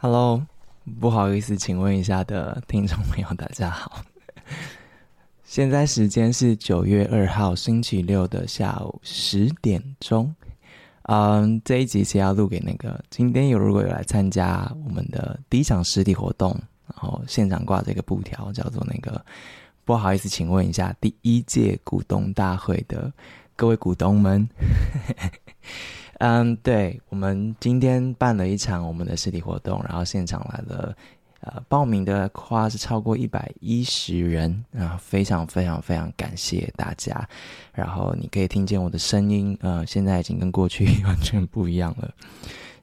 Hello，不好意思，请问一下的听众朋友，大家好。现在时间是九月二号星期六的下午十点钟。嗯，这一集是要录给那个今天有如果有来参加我们的第一场实体活动，然后现场挂这个布条，叫做那个不好意思，请问一下第一届股东大会的各位股东们。嗯，对，我们今天办了一场我们的实体活动，然后现场来了，呃，报名的话是超过一百一十人啊，非常非常非常感谢大家。然后你可以听见我的声音，呃，现在已经跟过去 完全不一样了。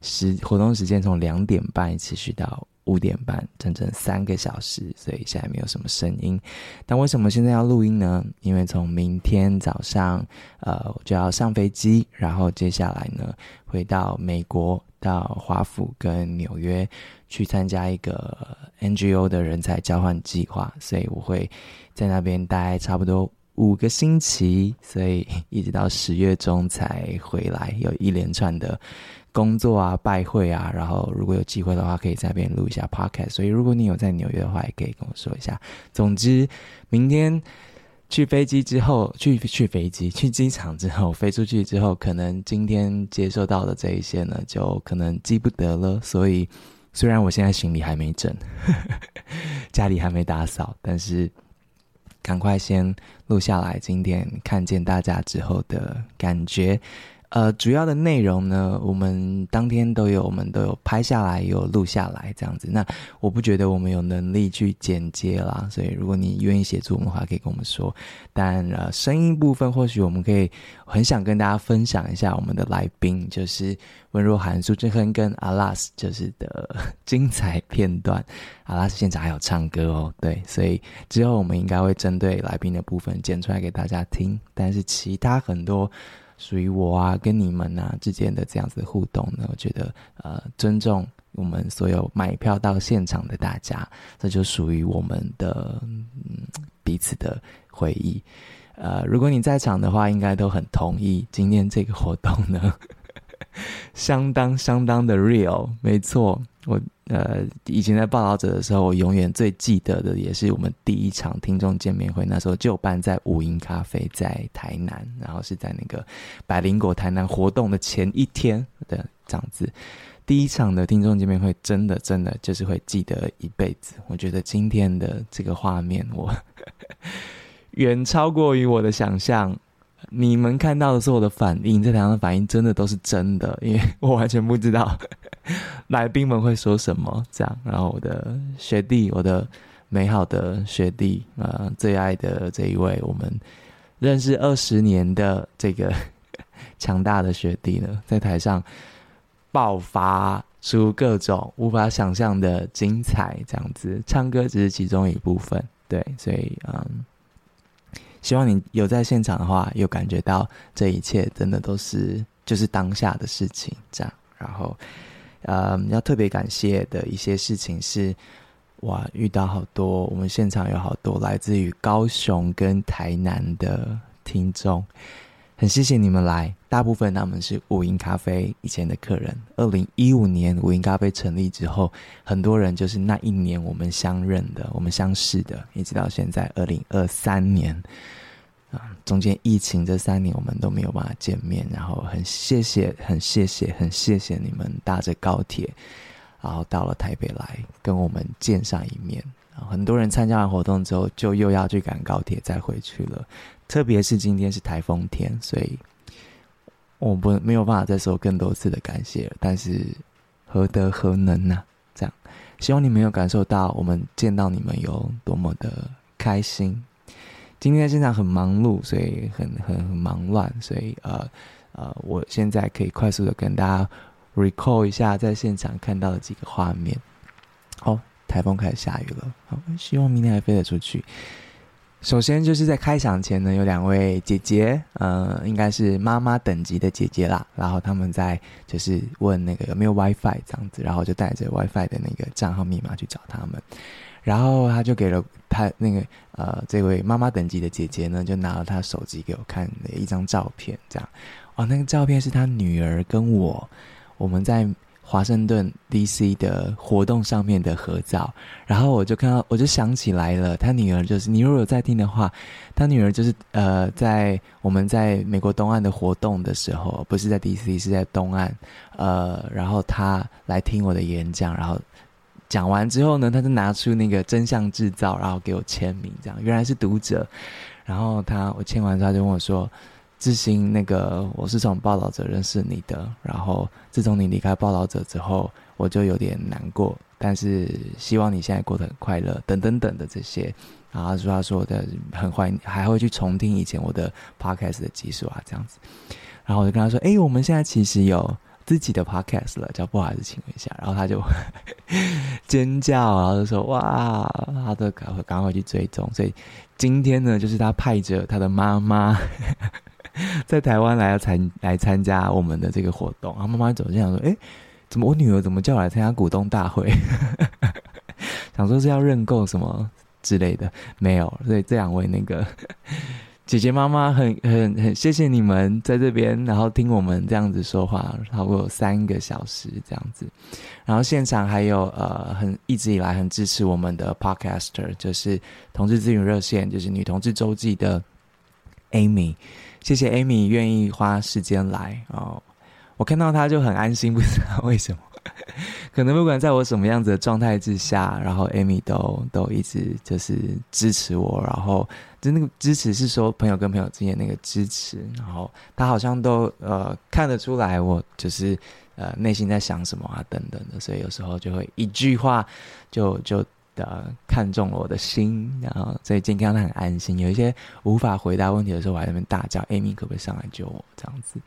时活动时间从两点半持续到。五点半，整整三个小时，所以现在没有什么声音。但为什么现在要录音呢？因为从明天早上，呃，我就要上飞机，然后接下来呢，回到美国，到华府跟纽约去参加一个 NGO 的人才交换计划，所以我会在那边待差不多五个星期，所以 一直到十月中才回来，有一连串的。工作啊，拜会啊，然后如果有机会的话，可以在那边录一下 podcast。所以如果你有在纽约的话，也可以跟我说一下。总之，明天去飞机之后，去去飞机去机场之后，飞出去之后，可能今天接收到的这一些呢，就可能记不得了。所以，虽然我现在行李还没整，家里还没打扫，但是赶快先录下来，今天看见大家之后的感觉。呃，主要的内容呢，我们当天都有，我们都有拍下来，有录下来这样子。那我不觉得我们有能力去剪接啦，所以如果你愿意协助我们的话，可以跟我们说。但呃，声音部分或许我们可以很想跟大家分享一下我们的来宾，就是温若涵、苏志亨跟阿拉斯，就是的精彩片段。阿拉斯现场还有唱歌哦，对，所以之后我们应该会针对来宾的部分剪出来给大家听。但是其他很多。属于我啊，跟你们啊之间的这样子的互动呢，我觉得呃，尊重我们所有买票到现场的大家，这就属于我们的嗯彼此的回忆。呃，如果你在场的话，应该都很同意今天这个活动呢，相当相当的 real，没错，我。呃，以前在报道者的时候，我永远最记得的也是我们第一场听众见面会，那时候就办在五营咖啡，在台南，然后是在那个百灵果台南活动的前一天的这样子。第一场的听众见面会，真的真的就是会记得一辈子。我觉得今天的这个画面，我 远超过于我的想象。你们看到的是我的反应，这两个反应真的都是真的，因为 我完全不知道 来宾们会说什么。这样，然后我的学弟，我的美好的学弟，呃，最爱的这一位，我们认识二十年的这个 强大的学弟呢，在台上爆发出各种无法想象的精彩，这样子，唱歌只是其中一部分，对，所以，嗯。希望你有在现场的话，有感觉到这一切真的都是就是当下的事情，这样。然后，嗯，要特别感谢的一些事情是，哇，遇到好多我们现场有好多来自于高雄跟台南的听众，很谢谢你们来。大部分他们是五营咖啡以前的客人。二零一五年五营咖啡成立之后，很多人就是那一年我们相认的，我们相识的，一直到现在二零二三年。啊中间疫情这三年，我们都没有办法见面，然后很谢谢，很谢谢，很谢谢你们搭着高铁，然后到了台北来跟我们见上一面。很多人参加完活动之后，就又要去赶高铁再回去了。特别是今天是台风天，所以我不没有办法再说更多次的感谢了。但是何德何能呢？这样，希望你们有感受到我们见到你们有多么的开心。今天现场很忙碌，所以很很很忙乱，所以呃呃，我现在可以快速的跟大家 recall 一下在现场看到的几个画面。哦，台风开始下雨了，好，希望明天还飞得出去。首先就是在开场前呢，有两位姐姐，呃，应该是妈妈等级的姐姐啦，然后他们在就是问那个有没有 WiFi 这样子，然后就带着 WiFi 的那个账号密码去找他们。然后他就给了他那个呃这位妈妈等级的姐姐呢，就拿了他手机给我看了一张照片，这样，哦，那个照片是他女儿跟我，我们在华盛顿 DC 的活动上面的合照，然后我就看到，我就想起来了，他女儿就是，你如果有在听的话，他女儿就是呃，在我们在美国东岸的活动的时候，不是在 DC，是在东岸，呃，然后他来听我的演讲，然后讲完之后呢，他就拿出那个真相制造，然后给我签名，这样原来是读者，然后他我签完之后他就跟我说。致昕，那个我是从报道者认识你的，然后自从你离开报道者之后，我就有点难过。但是希望你现在过得很快乐，等等等的这些。然后他说他说的很欢，还会去重听以前我的 podcast 的集数啊，这样子。然后我就跟他说：“哎，我们现在其实有自己的 podcast 了，叫不好意思，请问一下。”然后他就 尖叫，然后就说：“哇，他的赶快赶快去追踪。”所以今天呢，就是他派着他的妈妈。在台湾来参来参加我们的这个活动，然后妈妈走进来说：“哎，怎么我女儿怎么叫我来参加股东大会？想说是要认购什么之类的，没有。所以这两位那个姐姐妈妈很很很谢谢你们在这边，然后听我们这样子说话，超过三个小时这样子。然后现场还有呃很一直以来很支持我们的 Podcaster，就是同志咨询热线，就是女同志周记的 Amy。”谢谢 Amy 愿意花时间来哦，我看到他就很安心，不知道 为什么，可能不管在我什么样子的状态之下，然后 Amy 都都一直就是支持我，然后就那个支持是说朋友跟朋友之间那个支持，然后他好像都呃看得出来我就是呃内心在想什么啊等等的，所以有时候就会一句话就就。的看中了我的心，然后所以今天他很安心。有一些无法回答问题的时候，我还在那边大叫：“Amy 可不可以上来救我？”这样子。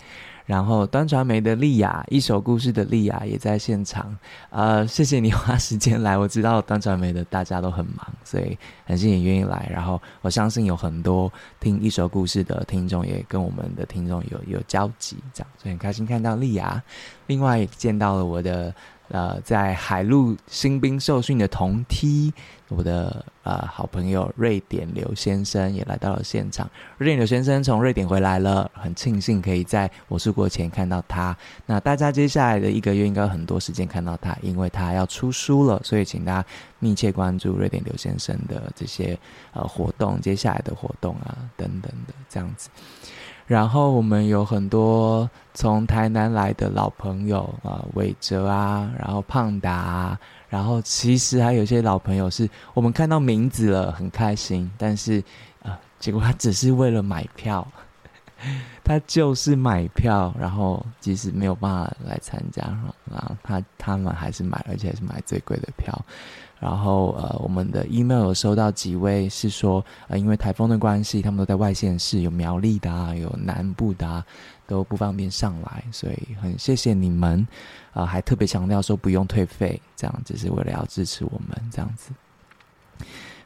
然后端传媒的丽雅，一首故事的丽雅也在现场。呃，谢谢你花时间来。我知道端传媒的大家都很忙，所以很谢谢你愿意来。然后我相信有很多听一首故事的听众也跟我们的听众有有交集，这样所以很开心看到丽雅。另外也见到了我的。呃，在海陆新兵受训的同梯，我的呃好朋友瑞典刘先生也来到了现场。瑞典刘先生从瑞典回来了，很庆幸可以在我出国前看到他。那大家接下来的一个月应该有很多时间看到他，因为他要出书了，所以请大家密切关注瑞典刘先生的这些呃活动，接下来的活动啊等等的这样子。然后我们有很多从台南来的老朋友啊，伟哲啊，然后胖达，然后其实还有一些老朋友是我们看到名字了很开心，但是啊，结果他只是为了买票，他就是买票，然后即使没有办法来参加，然后他他们还是买，而且还是买最贵的票。然后呃，我们的 email 有收到几位是说，呃，因为台风的关系，他们都在外县市，有苗栗的啊，有南部的啊，都不方便上来，所以很谢谢你们，啊、还特别强调说不用退费，这样只是为了要支持我们这样子，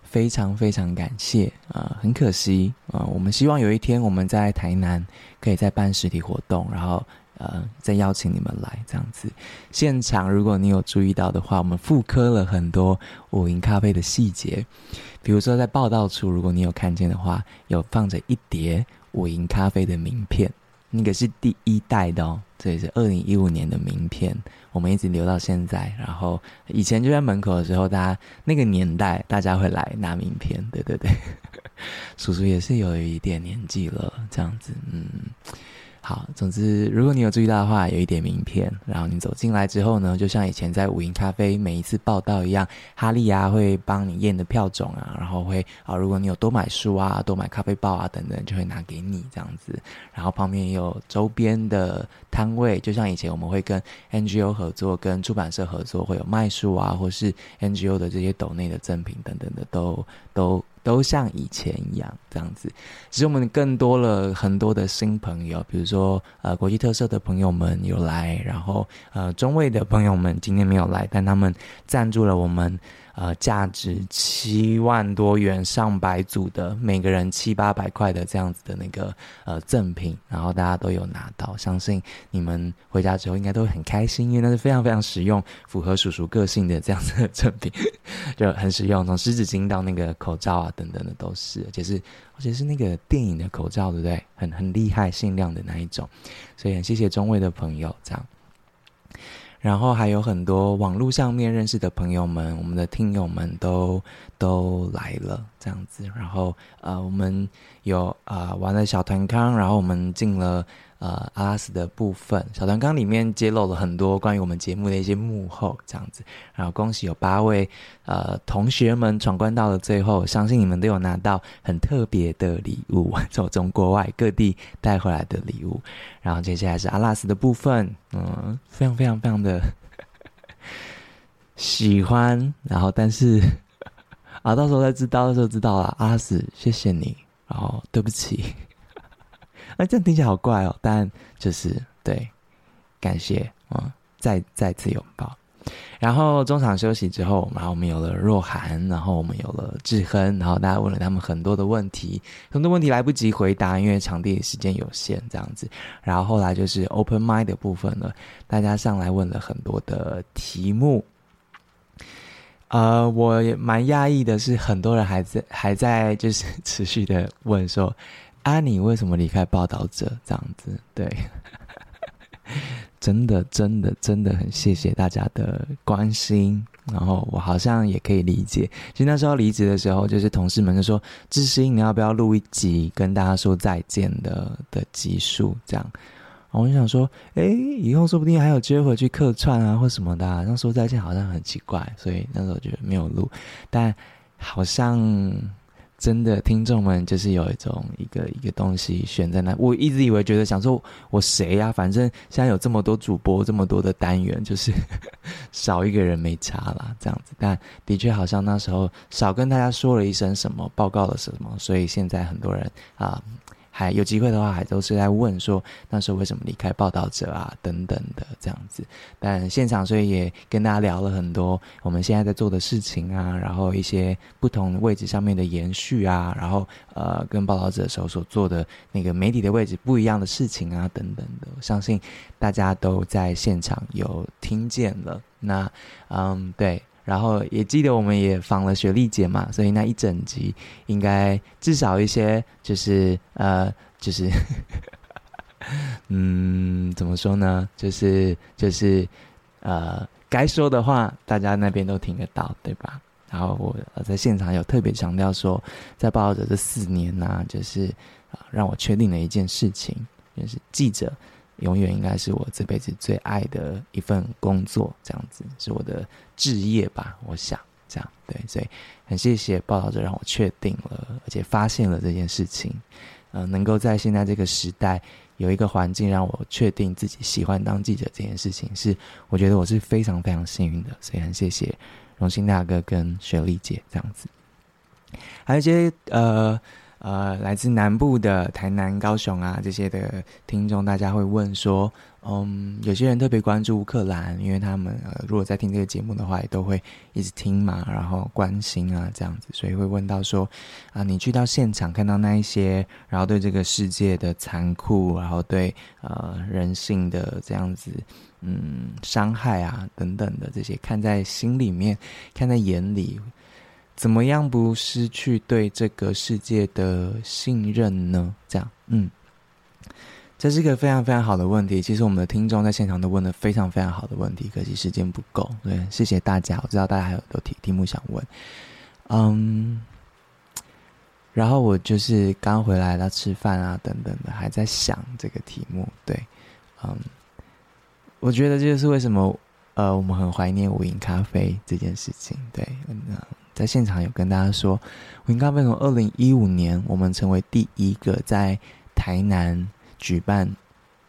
非常非常感谢啊、很可惜啊、我们希望有一天我们在台南可以再办实体活动，然后。呃，再邀请你们来这样子，现场如果你有注意到的话，我们复刻了很多五营咖啡的细节，比如说在报道处，如果你有看见的话，有放着一叠五营咖啡的名片，那个是第一代的哦，这也是二零一五年的名片，我们一直留到现在。然后以前就在门口的时候，大家那个年代大家会来拿名片，对对对，叔叔也是有一点年纪了，这样子，嗯。好，总之，如果你有注意到的话，有一点名片，然后你走进来之后呢，就像以前在五营咖啡每一次报道一样，哈利啊会帮你验的票种啊，然后会啊，如果你有多买书啊、多买咖啡包啊等等，就会拿给你这样子。然后旁边也有周边的摊位，就像以前我们会跟 NGO 合作、跟出版社合作，会有卖书啊，或是 NGO 的这些斗内的赠品等等的，都都。都像以前一样这样子，其实我们更多了很多的新朋友，比如说呃国际特色的朋友们有来，然后呃中卫的朋友们今天没有来，但他们赞助了我们。呃，价值七万多元、上百组的，每个人七八百块的这样子的那个呃赠品，然后大家都有拿到，相信你们回家之后应该都很开心，因为那是非常非常实用、符合叔叔个性的这样子的赠品，就很实用，从湿纸巾到那个口罩啊等等的都是，而且是而且是那个电影的口罩，对不对？很很厉害、限量的那一种，所以很谢谢中卫的朋友这样。然后还有很多网络上面认识的朋友们，我们的听友们都都来了，这样子。然后呃，我们有啊、玩了小团康，然后我们进了。呃，阿拉斯的部分，小团刚里面揭露了很多关于我们节目的一些幕后，这样子。然后恭喜有八位呃同学们闯关到了最后，相信你们都有拿到很特别的礼物，从从国外各地带回来的礼物。然后接下来是阿拉斯的部分，嗯，非常非常非常的喜欢。然后但是 啊，到时候再知道的时候知道了，阿拉斯，谢谢你。然后对不起。这样听起来好怪哦，但就是对，感谢，嗯，再再次拥抱。然后中场休息之后，然后我们有了若涵，然后我们有了志亨，然后大家问了他们很多的问题，很多问题来不及回答，因为场地时间有限，这样子。然后后来就是 open mic 的部分了，大家上来问了很多的题目。呃，我也蛮讶异的是，很多人还在还在就是 持续的问说。啊，你为什么离开报道者？这样子，对，真的，真的，真的很谢谢大家的关心。然后我好像也可以理解，其实那时候离职的时候，就是同事们就说：“致昕，你要不要录一集跟大家说再见的的集数？”这样，我就想说：“哎，以后说不定还有机会去客串啊，或什么的啊。”那说再见好像很奇怪，所以那时候觉得没有录，但好像。真的，听众们就是有一种一个一个东西悬在那。我一直以为觉得想说，我谁呀？反正现在有这么多主播，这么多的单元，就是 少一个人没差啦，这样子。但的确好像那时候少跟大家说了一声什么，报告了什么，所以现在很多人啊。还有机会的话，还都是在问说那时候为什么离开报道者啊，等等的这样子。但现场所以也跟大家聊了很多我们现在在做的事情啊，然后一些不同位置上面的延续啊，然后呃跟报道者的时候所做的那个媒体的位置不一样的事情啊，等等的。我相信大家都在现场有听见了。那嗯，对。然后也记得我们也访了雪莉姐嘛，所以那一整集应该至少一些就是呃就是 嗯怎么说呢？就是就是呃该说的话，大家那边都听得到，对吧？然后我在现场有特别强调说，在报道者这四年呢、就是啊让我确定了一件事情，就是记者。永远应该是我这辈子最爱的一份工作，这样子是我的志业吧。我想这样对，所以很谢谢报道者让我确定了，而且发现了这件事情。呃，能够在现在这个时代有一个环境让我确定自己喜欢当记者这件事情，是我觉得我是非常非常幸运的。所以很谢谢荣兴大哥跟雪莉姐这样子，还有一些呃。呃，来自南部的台南、高雄啊这些的听众，大家会问说，嗯，有些人特别关注乌克兰，因为他们呃，如果在听这个节目的话，也都会一直听嘛，然后关心啊这样子，所以会问到说，啊，你去到现场看到那一些，然后对这个世界的残酷，然后对呃人性的这样子，嗯，伤害啊等等的这些，看在心里面，看在眼里。怎么样不失去对这个世界的信任呢？这样，嗯，这是一个非常非常好的问题。其实我们的听众在现场都问了非常非常好的问题，可惜时间不够。对，谢谢大家。我知道大家还有很多题题目想问，嗯，然后我就是刚回来了吃饭啊等等的，还在想这个题目。对，嗯，我觉得这就是为什么呃我们很怀念无影咖啡这件事情。对，嗯。在现场有跟大家说，无影咖啡从二零一五年，我们成为第一个在台南举办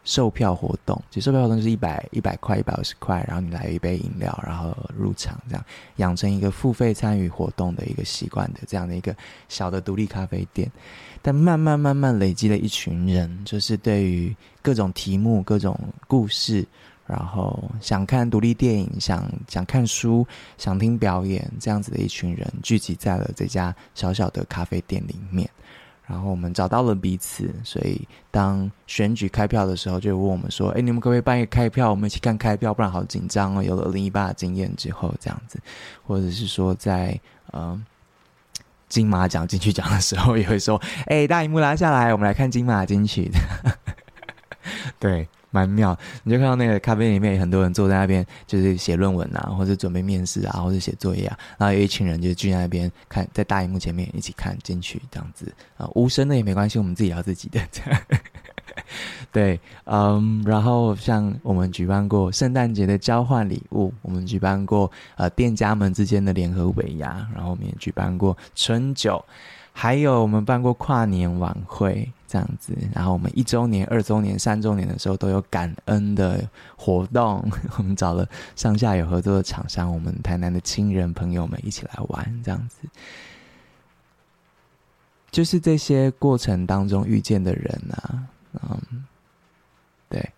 售票活动。其实售票活动就是一百一百块、一百五十块，然后你来一杯饮料，然后入场，这样养成一个付费参与活动的一个习惯的这样的一个小的独立咖啡店。但慢慢慢慢累积了一群人，就是对于各种题目、各种故事。然后想看独立电影，想想看书，想听表演，这样子的一群人聚集在了这家小小的咖啡店里面。然后我们找到了彼此，所以当选举开票的时候，就问我们说：“哎，你们可不可以办一个开票？我们一起看开票，不然好紧张哦。”有了二零一八的经验之后，这样子，或者是说在呃金马奖金曲奖的时候，也会说：“哎，大荧幕拉下来，我们来看金马金曲。”对。蛮妙。你就看到那个咖啡里面有很多人坐在那边，就是写论文啊，或者准备面试啊，或者写作业啊，然后有一群人就聚在那边看，在大荧幕前面一起看进去这样子啊，无声的也没关系，我们自己聊自己的这样。对，嗯，然后像我们举办过圣诞节的交换礼物，我们举办过呃店家们之间的联合尾牙，然后我们也举办过春酒，还有我们办过跨年晚会这样子，然后我们一周年、二周年、三周年的时候都有感恩的活动，我们找了上下游合作的厂商，我们台南的亲人朋友们一起来玩这样子。就是这些过程当中遇见的人啊。嗯，对，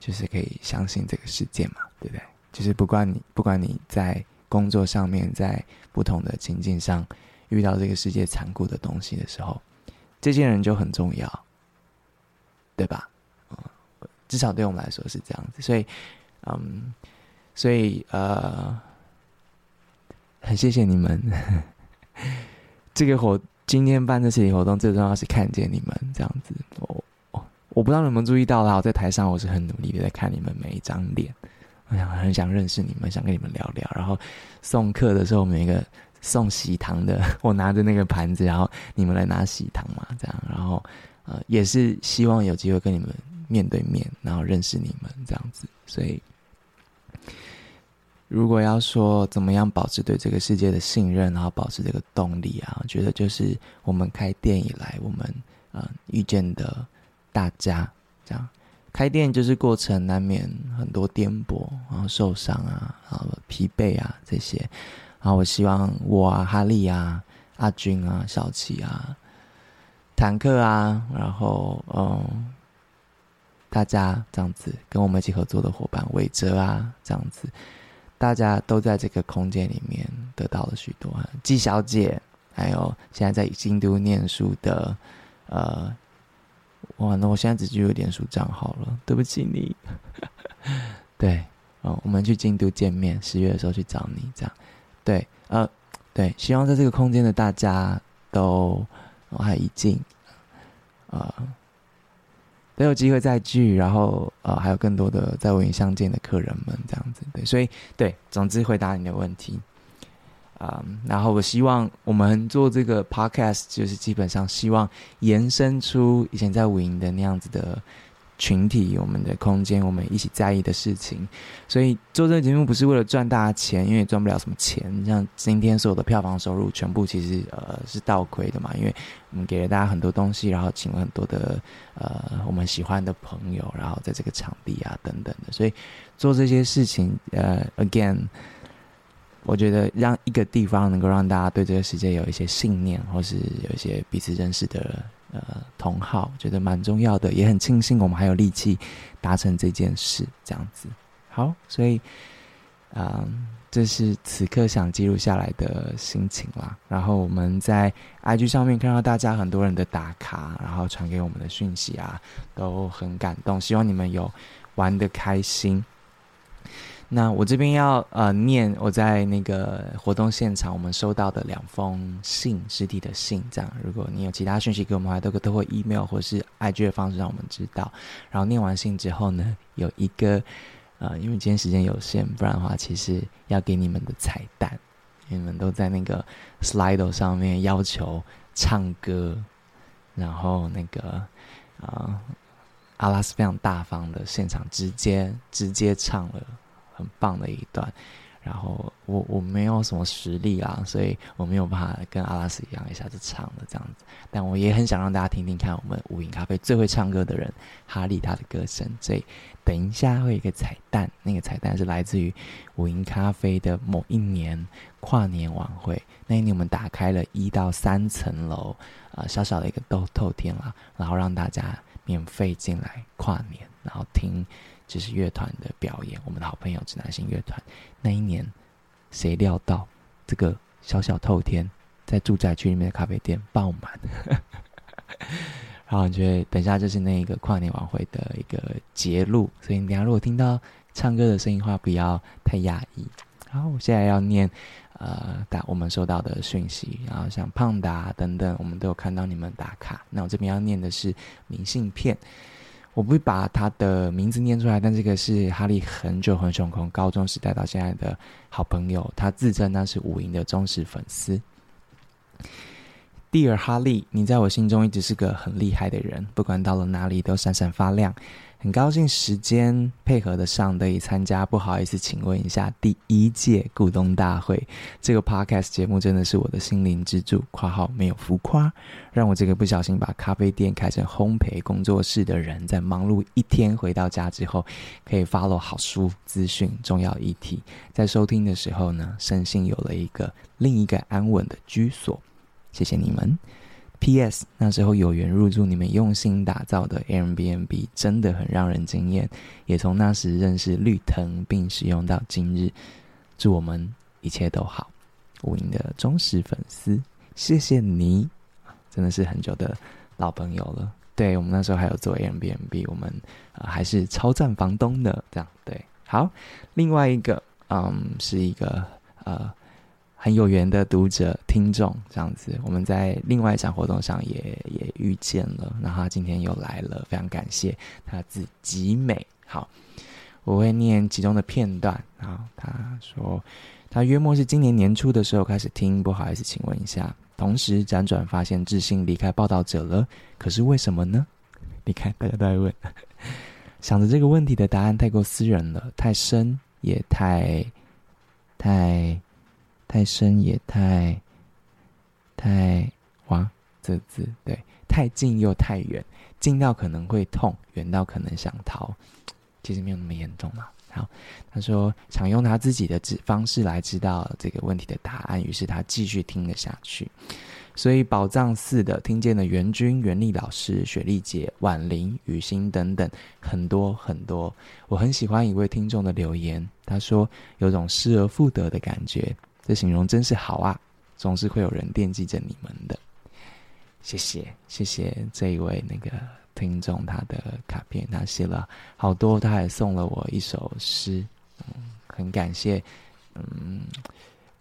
就是可以相信这个世界嘛，对不对？就是不管你不管你在工作上面，在不同的情境上遇到这个世界残酷的东西的时候，这些人就很重要，对吧？至少对我们来说是这样子。所以，嗯，所以呃，很谢谢你们 这个活。今天办这实体活动，最重要是看见你们这样子。我我我不知道你们注意到啦，我在台上我是很努力的在看你们每一张脸，我想很想认识你们，想跟你们聊聊。然后送客的时候，每一个送喜糖的，我拿着那个盘子，然后你们来拿喜糖嘛，这样。然后呃，也是希望有机会跟你们面对面，然后认识你们这样子，所以。如果要说怎么样保持对这个世界的信任，然后保持这个动力啊，我觉得就是我们开店以来，我们、呃、遇见的大家，这样开店就是过程难免很多颠簸，然后受伤啊，然后疲惫啊这些，然后我希望我啊哈利啊阿军啊小琪啊坦克啊，然后嗯大家这样子跟我们一起合作的伙伴韦哲啊这样子。大家都在这个空间里面得到了许多，季小姐，还有现在在京都念书的，呃，哇，那我现在只具有点数账号了，对不起你。对，哦，我们去京都见面，十月的时候去找你，这样，对，呃，对，希望在这个空间的大家都我还一静，呃。都有机会再聚，然后呃，还有更多的在无影相见的客人们这样子，对，所以对，总之回答你的问题，啊、嗯，然后我希望我们做这个 podcast，就是基本上希望延伸出以前在无影的那样子的。群体，我们的空间，我们一起在意的事情，所以做这个节目不是为了赚大钱，因为赚不了什么钱。像今天所有的票房收入，全部其实呃是倒亏的嘛，因为我们给了大家很多东西，然后请了很多的呃我们喜欢的朋友，然后在这个场地啊等等的，所以做这些事情，呃，again，我觉得让一个地方能够让大家对这个世界有一些信念，或是有一些彼此认识的。呃，同好觉得蛮重要的，也很庆幸我们还有力气达成这件事，这样子。好，所以，嗯、这是此刻想记录下来的心情啦。然后我们在 IG 上面看到大家很多人的打卡，然后传给我们的讯息啊，都很感动。希望你们有玩得开心。那我这边要呃念我在那个活动现场我们收到的两封信，实体的信，这样。如果你有其他讯息给我们的话，都可都会 email 或是 IG 的方式让我们知道。然后念完信之后呢，有一个呃，因为今天时间有限，不然的话其实要给你们的彩蛋，你们都在那个 Slido 上面要求唱歌，然后那个啊、呃、阿拉斯非常大方的现场直接直接唱了。很棒的一段，然后我我没有什么实力啊，所以我没有办法跟阿拉斯一样一下子唱的这样子，但我也很想让大家听听看我们无影咖啡最会唱歌的人哈利他的歌声，所以等一下会有一个彩蛋，那个彩蛋是来自于无影咖啡的某一年跨年晚会，那一年我们打开了一到三层楼，呃小小的一个透透天啦，然后让大家免费进来跨年，然后听。就是乐团的表演，我们的好朋友指南星乐团。那一年，谁料到这个小小透天在住宅区里面的咖啡店爆满？然后我觉得等一下就是那一个跨年晚会的一个节录，所以你等下如果听到唱歌的声音的话，不要太压抑。然后我现在要念呃打我们收到的讯息，然后像胖达等等，我们都有看到你们打卡。那我这边要念的是明信片，我不会把他的名字念出来，但这个是哈利很久很久从高中时代到现在的好朋友，他自称那是五营的忠实粉丝。蒂尔哈利，你在我心中一直是个很厉害的人，不管到了哪里都闪闪发亮。很高兴时间配合得上，得以参加。不好意思，请问一下，第一届股东大会这个 podcast 节目真的是我的心灵支柱（括号没有浮夸），让我这个不小心把咖啡店开成烘焙工作室的人，在忙碌一天回到家之后，可以 follow 好书资讯、重要议题，在收听的时候呢，身心有了一个另一个安稳的居所。谢谢你们。P.S. 那时候有缘入住你们用心打造的 Airbnb，真的很让人惊艳。也从那时认识绿藤，并使用到今日。祝我们一切都好。五营的忠实粉丝，谢谢你，真的是很久的老朋友了。对，我们那时候还有做 Airbnb，我们、还是超赞房东的。这样对，好。另外一个，嗯，是一个呃。很有缘的读者、听众，这样子，我们在另外一场活动上也也遇见了。然后他今天又来了，非常感谢他字极美。好，我会念其中的片段。好，他说他约莫是今年年初的时候开始听，不好意思，请问一下。同时辗转发现自信离开报道者了，可是为什么呢？你看，大家都在问，想着这个问题的答案太过私人了，太深也太太。太深也太，太哇，这字对，太近又太远，近到可能会痛，远到可能想逃，其实没有那么严重嘛。好，他说想用他自己的指方式来知道这个问题的答案，于是他继续听了下去。所以宝藏似的听见了袁君、袁丽老师、雪莉姐、婉玲、雨欣等等很多很多。我很喜欢一位听众的留言，他说有种失而复得的感觉。这形容真是好啊！总是会有人惦记着你们的。谢谢，谢谢这一位那个听众，他的卡片他写了好多，他还送了我一首诗，嗯，很感谢，嗯，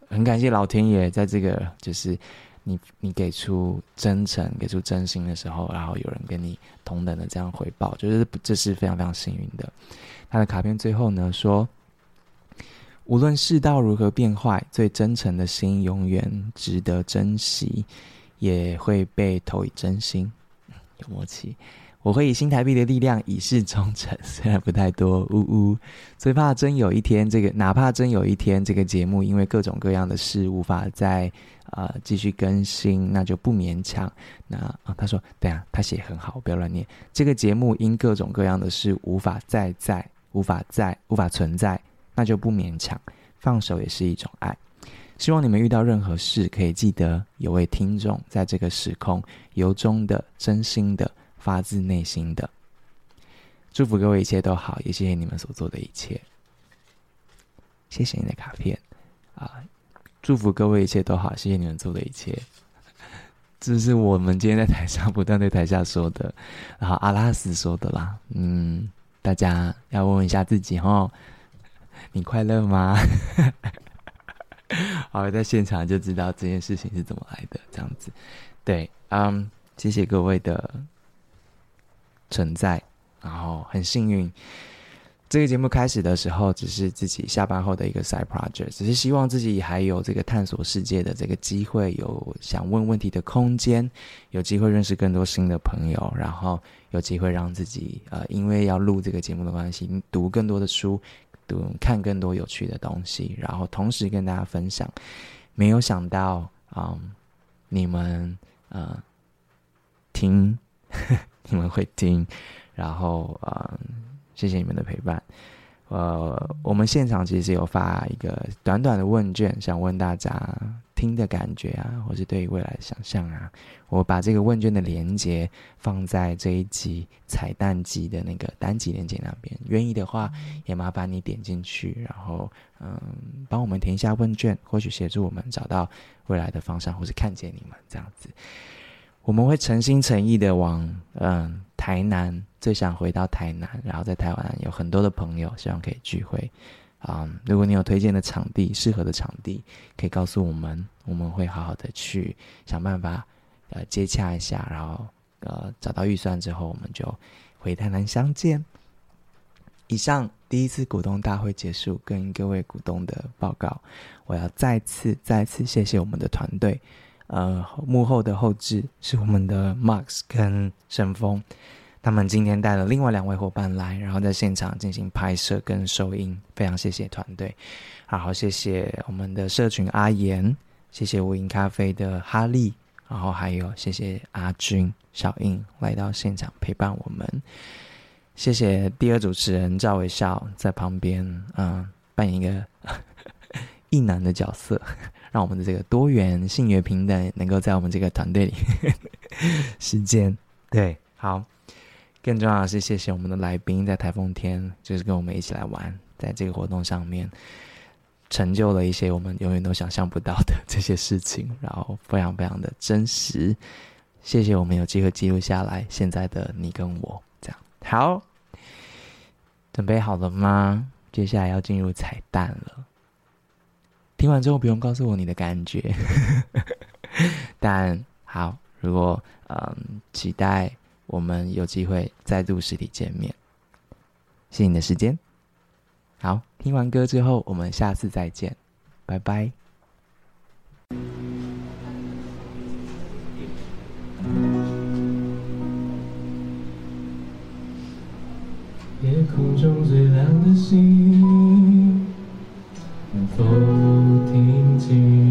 很感谢老天爷，在这个就是你你给出真诚、给出真心的时候，然后有人跟你同等的这样回报，就是这是非常非常幸运的。他的卡片最后呢说。无论世道如何变坏，最真诚的心永远值得珍惜，也会被投以真心。有默契，我会以新台币的力量以示忠诚，虽然不太多，呜呜。最怕真有一天，这个哪怕真有一天，这个节目因为各种各样的事无法再呃继续更新，那就不勉强。那啊，他说，对啊，他写很好，不要乱念。这个节目因各种各样的事无法再在，无法再，无法存在。那就不勉强，放手也是一种爱。希望你们遇到任何事，可以记得有位听众在这个时空，由衷的、真心的、发自内心的祝福各位一切都好，也谢谢你们所做的一切。谢谢你的卡片啊！祝福各位一切都好，谢谢你们做的一切。这是我们今天在台上不断对台下说的，然后阿拉斯说的啦。嗯，大家要问问一下自己哦。你快乐吗？好，在现场就知道这件事情是怎么来的，这样子。对，嗯，谢谢各位的存在，然后很幸运。这个节目开始的时候，只是自己下班后的一个 side project，只是希望自己还有这个探索世界的这个机会，有想问问题的空间，有机会认识更多新的朋友，然后有机会让自己呃，因为要录这个节目的关系，读更多的书。看更多有趣的东西，然后同时跟大家分享。没有想到，嗯，你们呃听，你们会听，然后嗯，谢谢你们的陪伴。呃，我们现场其实有发一个短短的问卷，想问大家听的感觉啊，或是对于未来的想象啊。我把这个问卷的连接放在这一集彩蛋集的那个单集连接那边，愿意的话也麻烦你点进去，然后嗯，帮我们填一下问卷，或许协助我们找到未来的方向，或是看见你们这样子。我们会诚心诚意的往嗯台南，最想回到台南，然后在台湾有很多的朋友，希望可以聚会，啊、嗯，如果你有推荐的场地、适合的场地，可以告诉我们，我们会好好的去想办法，呃，接洽一下，然后呃找到预算之后，我们就回台南相见。以上第一次股东大会结束，跟各位股东的报告，我要再次再次谢谢我们的团队，呃，幕后的后置是我们的 Max 跟沈峰。他们今天带了另外两位伙伴来，然后在现场进行拍摄跟收音，非常谢谢团队。好，好谢谢我们的社群阿言，谢谢无影咖啡的哈利，然后还有谢谢阿军、小英来到现场陪伴我们。谢谢第二主持人赵伟笑在旁边，嗯，扮演一个 一男的角色，让我们的这个多元性别平等能够在我们这个团队里 实践。对，好。更重要的是，谢谢我们的来宾在台风天，就是跟我们一起来玩，在这个活动上面，成就了一些我们永远都想象不到的这些事情，然后非常非常的真实。谢谢我们有机会记录下来现在的你跟我，这样好，准备好了吗？接下来要进入彩蛋了。听完之后不用告诉我你的感觉，但好，如果嗯期待。我们有机会再度实体见面，谢谢你的时间。好，听完歌之后，我们下次再见，拜拜。夜空中最亮的星，能否听见？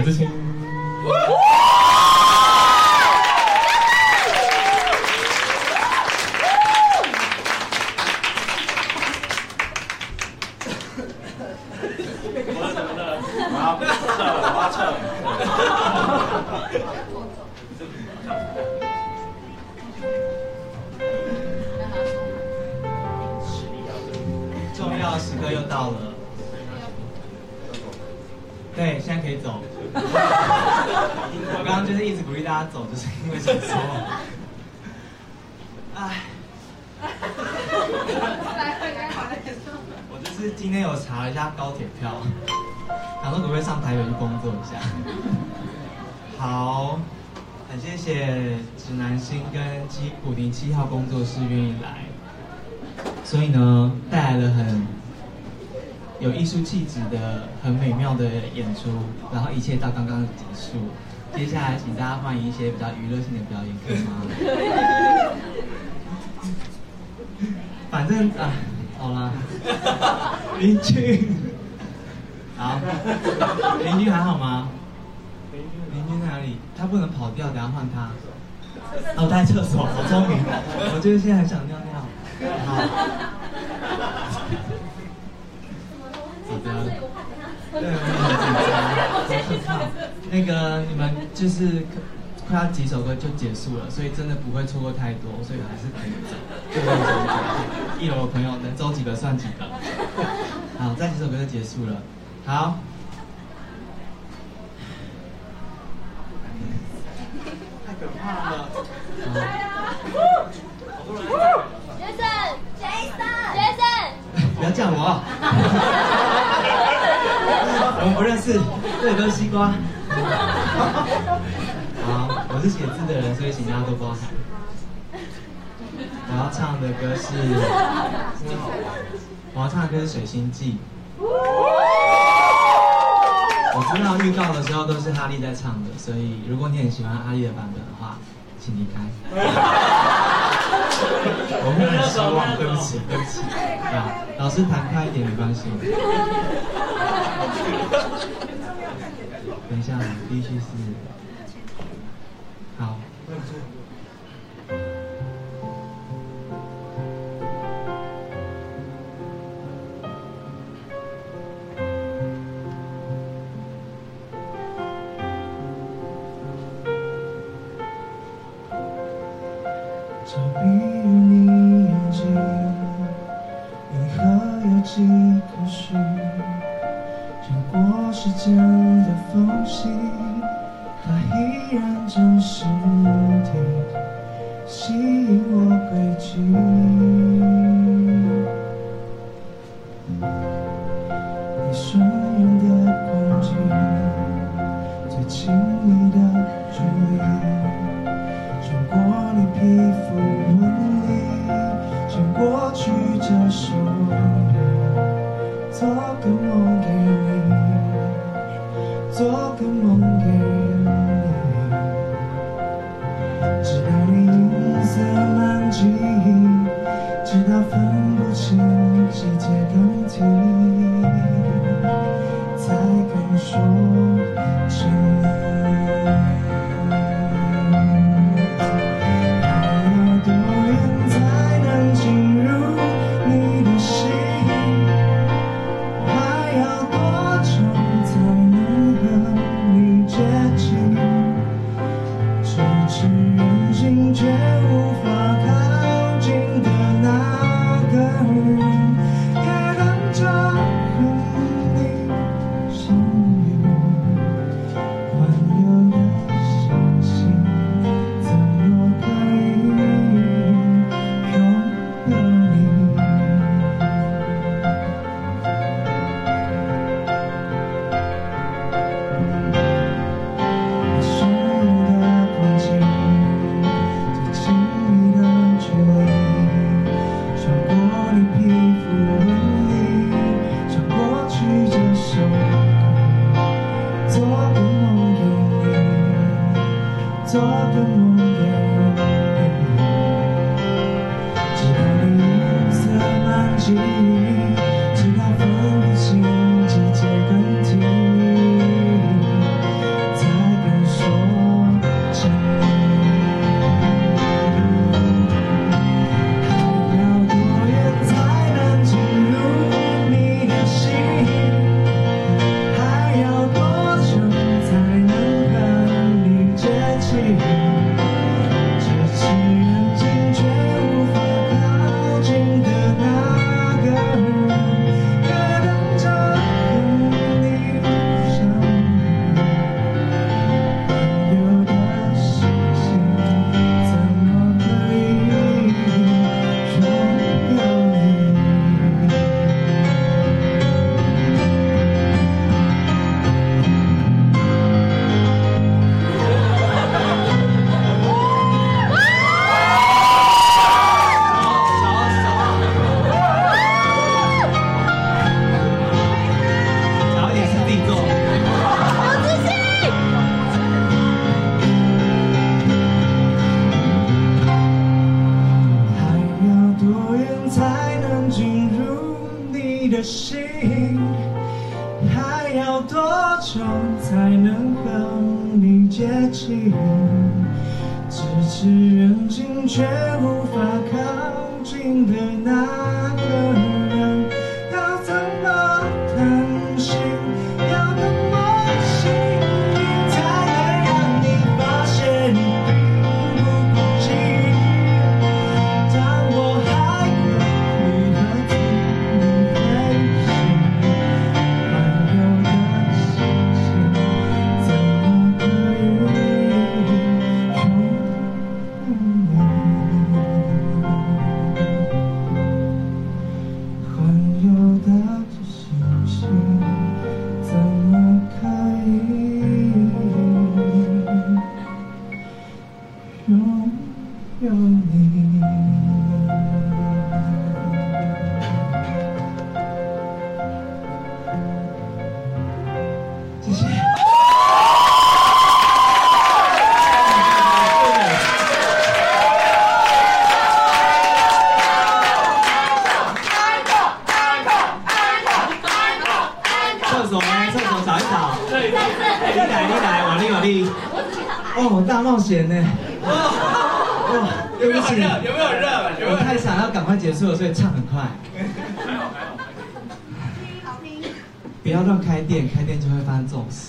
可是现 我就是今天有查了一下高铁票想说准备上台北去工作一下。好很谢谢指南星跟七五零七号工作室愿意来。所以呢带来了很有艺术气质的很美妙的演出然后一切到刚刚结束。接下来请大家欢迎一些比较娱乐性的表演可以吗？反正啊，好啦，林俊，好，林俊还好吗？林俊在哪里？他不能跑掉，等下换他。哦，待在厕所，好聪明！我就是现在很想尿尿。好，好的。对，我很紧张，好可怕。那个你们就是快要几首歌就结束了，所以真的不会错过太多，所以还是可以走。一楼的朋友能走几个算几个。好，再几首歌就结束了。好。太可怕了！杰森，杰森，杰森，不要叫我，我们不认识，这都是西瓜。好，我是写字的人，所以请大家多包涵。我要唱的歌是，我要唱的歌是《水星记》。我知道预告的时候都是哈利在唱的，所以如果你很喜欢哈利的版本的话，请离开。我会很失望，对不起，对不起。啊，老师弹快一点没关系。等一下，必须是的缝隙它依然真实地吸引我轨迹你身边的空气最亲密